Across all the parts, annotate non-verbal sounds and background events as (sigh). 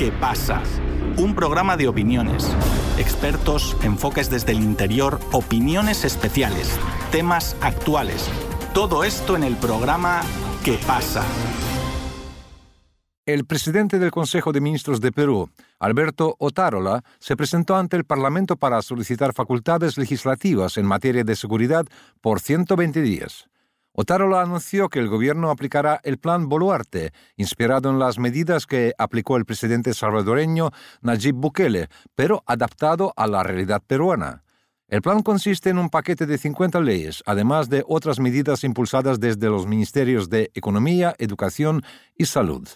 ¿Qué pasa? Un programa de opiniones, expertos, enfoques desde el interior, opiniones especiales, temas actuales. Todo esto en el programa ¿Qué pasa? El presidente del Consejo de Ministros de Perú, Alberto Otárola, se presentó ante el Parlamento para solicitar facultades legislativas en materia de seguridad por 120 días. Otárola anunció que el gobierno aplicará el Plan Boluarte, inspirado en las medidas que aplicó el presidente salvadoreño Nayib Bukele, pero adaptado a la realidad peruana. El plan consiste en un paquete de 50 leyes, además de otras medidas impulsadas desde los ministerios de Economía, Educación y Salud.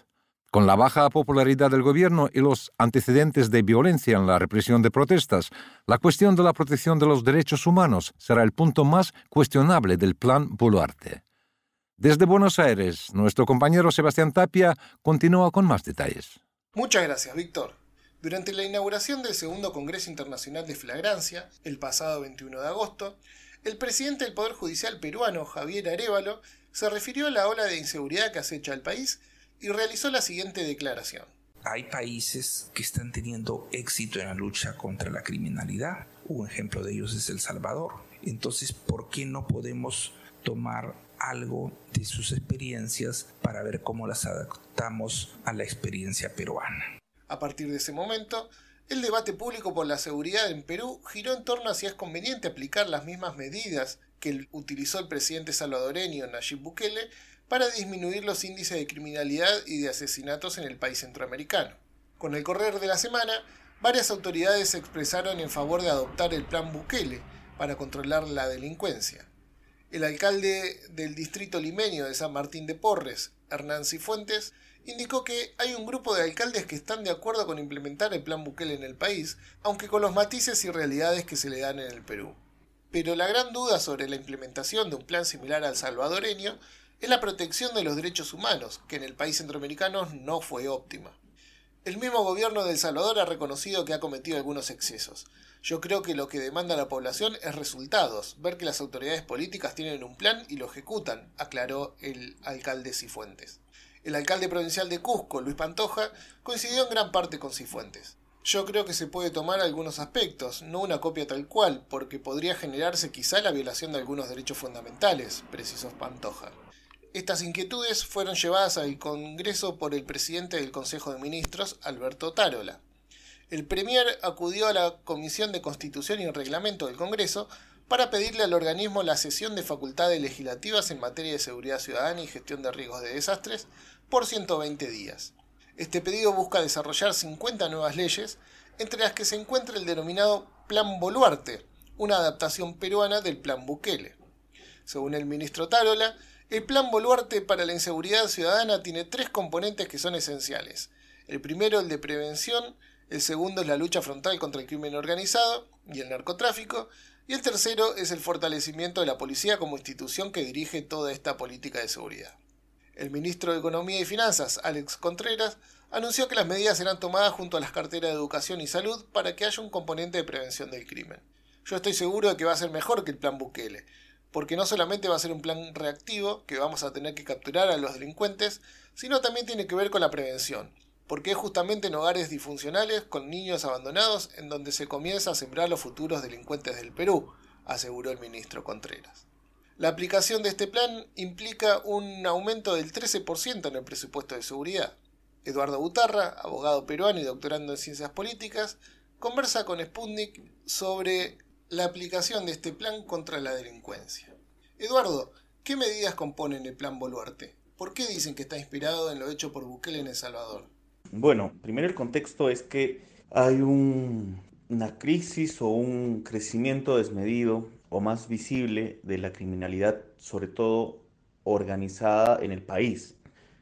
Con la baja popularidad del gobierno y los antecedentes de violencia en la represión de protestas, la cuestión de la protección de los derechos humanos será el punto más cuestionable del plan Boluarte. Desde Buenos Aires, nuestro compañero Sebastián Tapia continúa con más detalles. Muchas gracias, Víctor. Durante la inauguración del segundo Congreso Internacional de Flagrancia, el pasado 21 de agosto, el presidente del Poder Judicial peruano, Javier Arevalo, se refirió a la ola de inseguridad que acecha al país y realizó la siguiente declaración. Hay países que están teniendo éxito en la lucha contra la criminalidad. Un ejemplo de ellos es El Salvador. Entonces, ¿por qué no podemos tomar algo de sus experiencias para ver cómo las adaptamos a la experiencia peruana? A partir de ese momento, el debate público por la seguridad en Perú giró en torno a si es conveniente aplicar las mismas medidas que utilizó el presidente salvadoreño Nayib Bukele para disminuir los índices de criminalidad y de asesinatos en el país centroamericano. Con el correr de la semana, varias autoridades se expresaron en favor de adoptar el plan Bukele para controlar la delincuencia. El alcalde del distrito limeño de San Martín de Porres, Hernán Cifuentes, indicó que hay un grupo de alcaldes que están de acuerdo con implementar el plan Bukele en el país, aunque con los matices y realidades que se le dan en el Perú. Pero la gran duda sobre la implementación de un plan similar al salvadoreño es la protección de los derechos humanos, que en el país centroamericano no fue óptima. El mismo gobierno de El Salvador ha reconocido que ha cometido algunos excesos. Yo creo que lo que demanda la población es resultados, ver que las autoridades políticas tienen un plan y lo ejecutan, aclaró el alcalde Cifuentes. El alcalde provincial de Cusco, Luis Pantoja, coincidió en gran parte con Cifuentes. Yo creo que se puede tomar algunos aspectos, no una copia tal cual, porque podría generarse quizá la violación de algunos derechos fundamentales, precisó Pantoja. Estas inquietudes fueron llevadas al Congreso por el presidente del Consejo de Ministros, Alberto Tarola. El Premier acudió a la Comisión de Constitución y Reglamento del Congreso para pedirle al organismo la cesión de facultades legislativas en materia de seguridad ciudadana y gestión de riesgos de desastres por 120 días. Este pedido busca desarrollar 50 nuevas leyes, entre las que se encuentra el denominado Plan Boluarte, una adaptación peruana del Plan Bukele. Según el ministro Tarola, el plan Boluarte para la inseguridad ciudadana tiene tres componentes que son esenciales. El primero, el de prevención, el segundo es la lucha frontal contra el crimen organizado y el narcotráfico, y el tercero es el fortalecimiento de la policía como institución que dirige toda esta política de seguridad. El ministro de Economía y Finanzas, Alex Contreras, anunció que las medidas serán tomadas junto a las carteras de educación y salud para que haya un componente de prevención del crimen. Yo estoy seguro de que va a ser mejor que el plan Bukele, porque no solamente va a ser un plan reactivo, que vamos a tener que capturar a los delincuentes, sino también tiene que ver con la prevención, porque es justamente en hogares disfuncionales, con niños abandonados, en donde se comienza a sembrar los futuros delincuentes del Perú, aseguró el ministro Contreras. La aplicación de este plan implica un aumento del 13% en el presupuesto de seguridad. Eduardo Butarra, abogado peruano y doctorando en ciencias políticas, conversa con Sputnik sobre la aplicación de este plan contra la delincuencia. Eduardo, ¿qué medidas componen el plan Boluarte? ¿Por qué dicen que está inspirado en lo hecho por Bukele en El Salvador? Bueno, primero el contexto es que hay una crisis o un crecimiento desmedido o más visible de la criminalidad, sobre todo organizada en el país,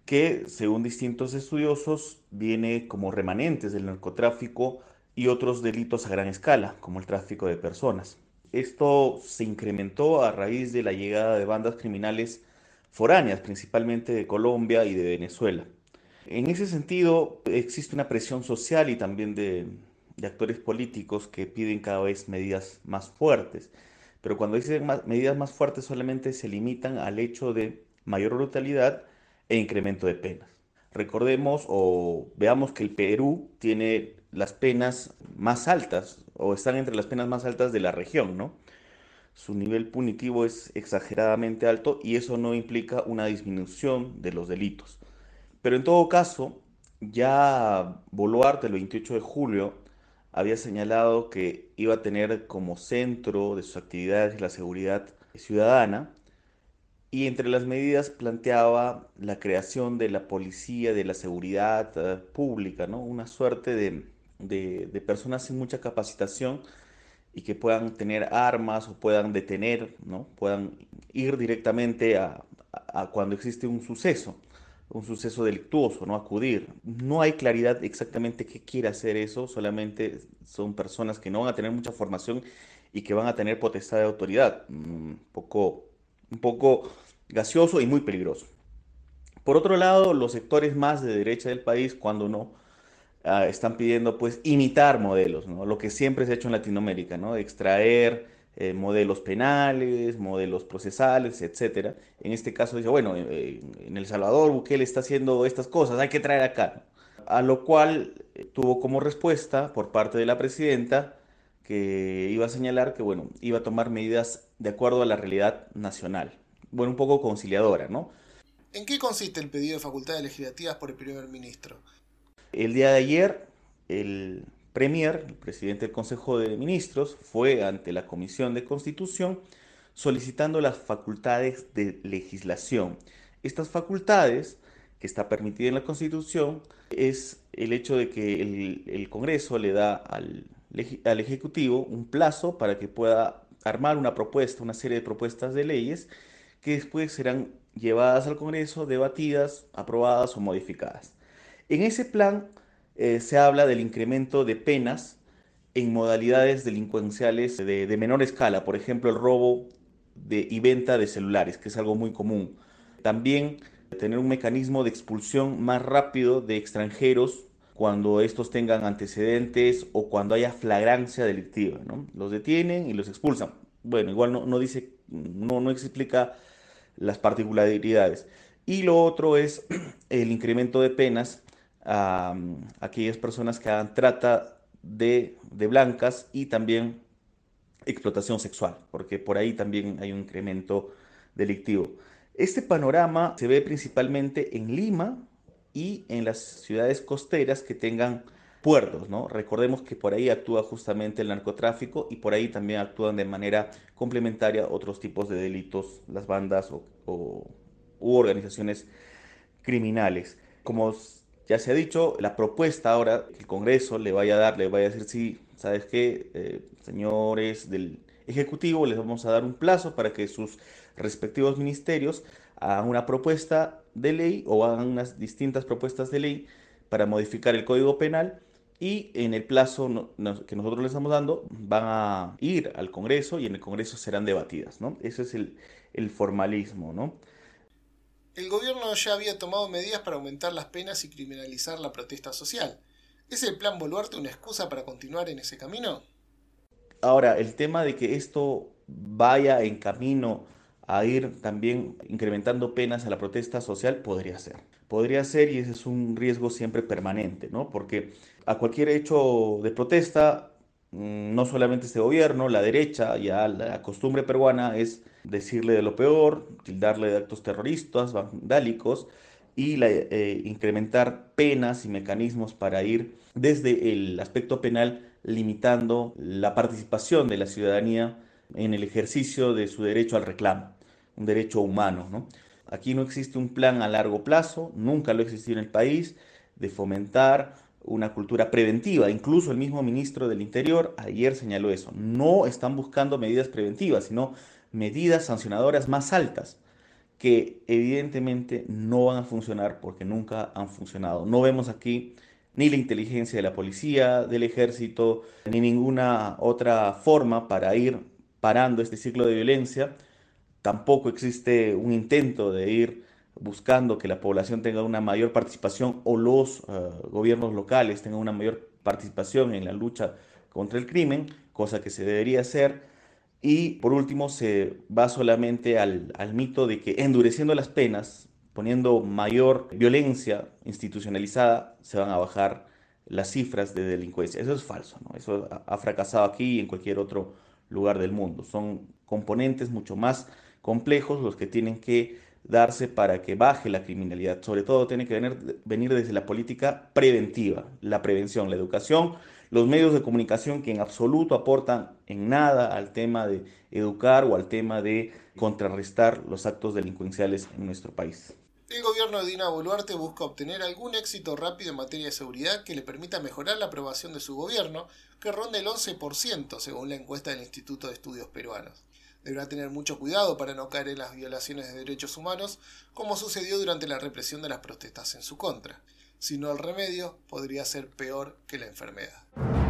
que según distintos estudiosos viene como remanentes del narcotráfico y otros delitos a gran escala, como el tráfico de personas. Esto se incrementó a raíz de la llegada de bandas criminales foráneas, principalmente de Colombia y de Venezuela. En ese sentido, existe una presión social y también de, actores políticos que piden cada vez medidas más fuertes. Pero cuando dicen medidas más fuertes solamente se limitan al hecho de mayor brutalidad e incremento de penas. Recordemos o veamos que el Perú tiene las penas más altas o están entre las penas más altas de la región, ¿no? Su nivel punitivo es exageradamente alto y eso no implica una disminución de los delitos. Pero en todo caso, ya Boluarte el 28 de julio había señalado que iba a tener como centro de sus actividades la seguridad ciudadana y entre las medidas planteaba la creación de la policía de la seguridad eh, pública, ¿no? una suerte de, de, personas sin mucha capacitación y que puedan tener armas o puedan detener, ¿no? puedan ir directamente a, cuando existe un suceso un suceso delictuoso, ¿no? Acudir. No hay claridad exactamente qué quiere hacer eso, solamente son personas que no van a tener mucha formación y que van a tener potestad de autoridad. Un poco, un poco gaseoso y muy peligroso. Por otro lado, los sectores más de derecha del país, cuando no, ah, están pidiendo pues imitar modelos. Lo que siempre se ha hecho en Latinoamérica, ¿no? Extraer eh, modelos penales, modelos procesales, etcétera. En este caso dice, bueno, eh, en El Salvador Bukele está haciendo estas cosas, hay que traer acá. A lo cual eh, tuvo como respuesta por parte de la presidenta que iba a señalar que, bueno, iba a tomar medidas de acuerdo a la realidad nacional. Bueno, un poco conciliadora, ¿no? ¿En qué consiste el pedido de facultades legislativas por el primer ministro? El día de ayer, el Premier, el presidente del Consejo de Ministros, fue ante la Comisión de Constitución solicitando las facultades de legislación. Estas facultades, que está permitida en la Constitución, es el hecho de que el, Congreso le da al, al Ejecutivo un plazo para que pueda armar una propuesta, una serie de propuestas de leyes que después serán llevadas al Congreso, debatidas, aprobadas o modificadas. En ese plan eh, se habla del incremento de penas en modalidades delincuenciales de, menor escala, por ejemplo el robo y venta de celulares, que es algo muy común. También tener un mecanismo de expulsión más rápido de extranjeros cuando estos tengan antecedentes o cuando haya flagrancia delictiva. Los detienen y los expulsan. Bueno, igual no, dice, no, no explica las particularidades. Y lo otro es (clears throat) el incremento de penas aquellas personas que hagan trata de, blancas y también explotación sexual, porque por ahí también hay un incremento delictivo. Este panorama se ve principalmente en Lima y en las ciudades costeras que tengan puertos, ¿no? Recordemos que por ahí actúa justamente el narcotráfico y por ahí también actúan de manera complementaria otros tipos de delitos, las bandas o, u organizaciones criminales. Como ya se ha dicho, la propuesta ahora que el Congreso le vaya a dar, le vaya a decir, sí, ¿sabes qué? Eh, señores del Ejecutivo, les vamos a dar un plazo para que sus respectivos ministerios hagan una propuesta de ley o hagan unas distintas propuestas de ley para modificar el Código Penal y en el plazo que nosotros les estamos dando van a ir al Congreso y en el Congreso serán debatidas, ¿no? Ese es el, el formalismo, ¿no? El gobierno ya había tomado medidas para aumentar las penas y criminalizar la protesta social. ¿Es el plan Boluarte una excusa para continuar en ese camino? Ahora, el tema de que esto vaya en camino a ir también incrementando penas a la protesta social podría ser. Podría ser y ese es un riesgo siempre permanente, ¿no? Porque a cualquier hecho de protesta no solamente este gobierno, la derecha, ya la costumbre peruana es decirle de lo peor, tildarle de actos terroristas, vandálicos, y eh, incrementar penas y mecanismos para ir desde el aspecto penal limitando la participación de la ciudadanía en el ejercicio de su derecho al reclamo, un derecho humano. Aquí no existe un plan a largo plazo, nunca lo ha existido en el país, de fomentar una cultura preventiva. Incluso el mismo ministro del Interior ayer señaló eso. No están buscando medidas preventivas, sino medidas sancionadoras más altas que evidentemente no van a funcionar porque nunca han funcionado. No vemos aquí ni la inteligencia de la policía, del ejército, ni ninguna otra forma para ir parando este ciclo de violencia. Tampoco existe un intento de ir buscando que la población tenga una mayor participación o los eh, gobiernos locales tengan una mayor participación en la lucha contra el crimen, cosa que se debería hacer. Y por último, se va solamente al, mito de que endureciendo las penas poniendo mayor violencia institucionalizada, se van a bajar las cifras de delincuencia. Eso es falso, ¿no? Eso ha fracasado aquí y en cualquier otro lugar del mundo. Son componentes mucho más complejos los que tienen que darse para que baje la criminalidad. Sobre todo tiene que venir, venir desde la política preventiva, la prevención, la educación, los medios de comunicación que en absoluto aportan en nada al tema de educar o al tema de contrarrestar los actos delincuenciales en nuestro país. El gobierno de Dina Boluarte busca obtener algún éxito rápido en materia de seguridad que le permita mejorar la aprobación de su gobierno, que ronda el 11% según la encuesta del Instituto de Estudios Peruanos. Deberá tener mucho cuidado para no caer en las violaciones de derechos humanos, como sucedió durante la represión de las protestas en su contra. Si no el remedio, podría ser peor que la enfermedad.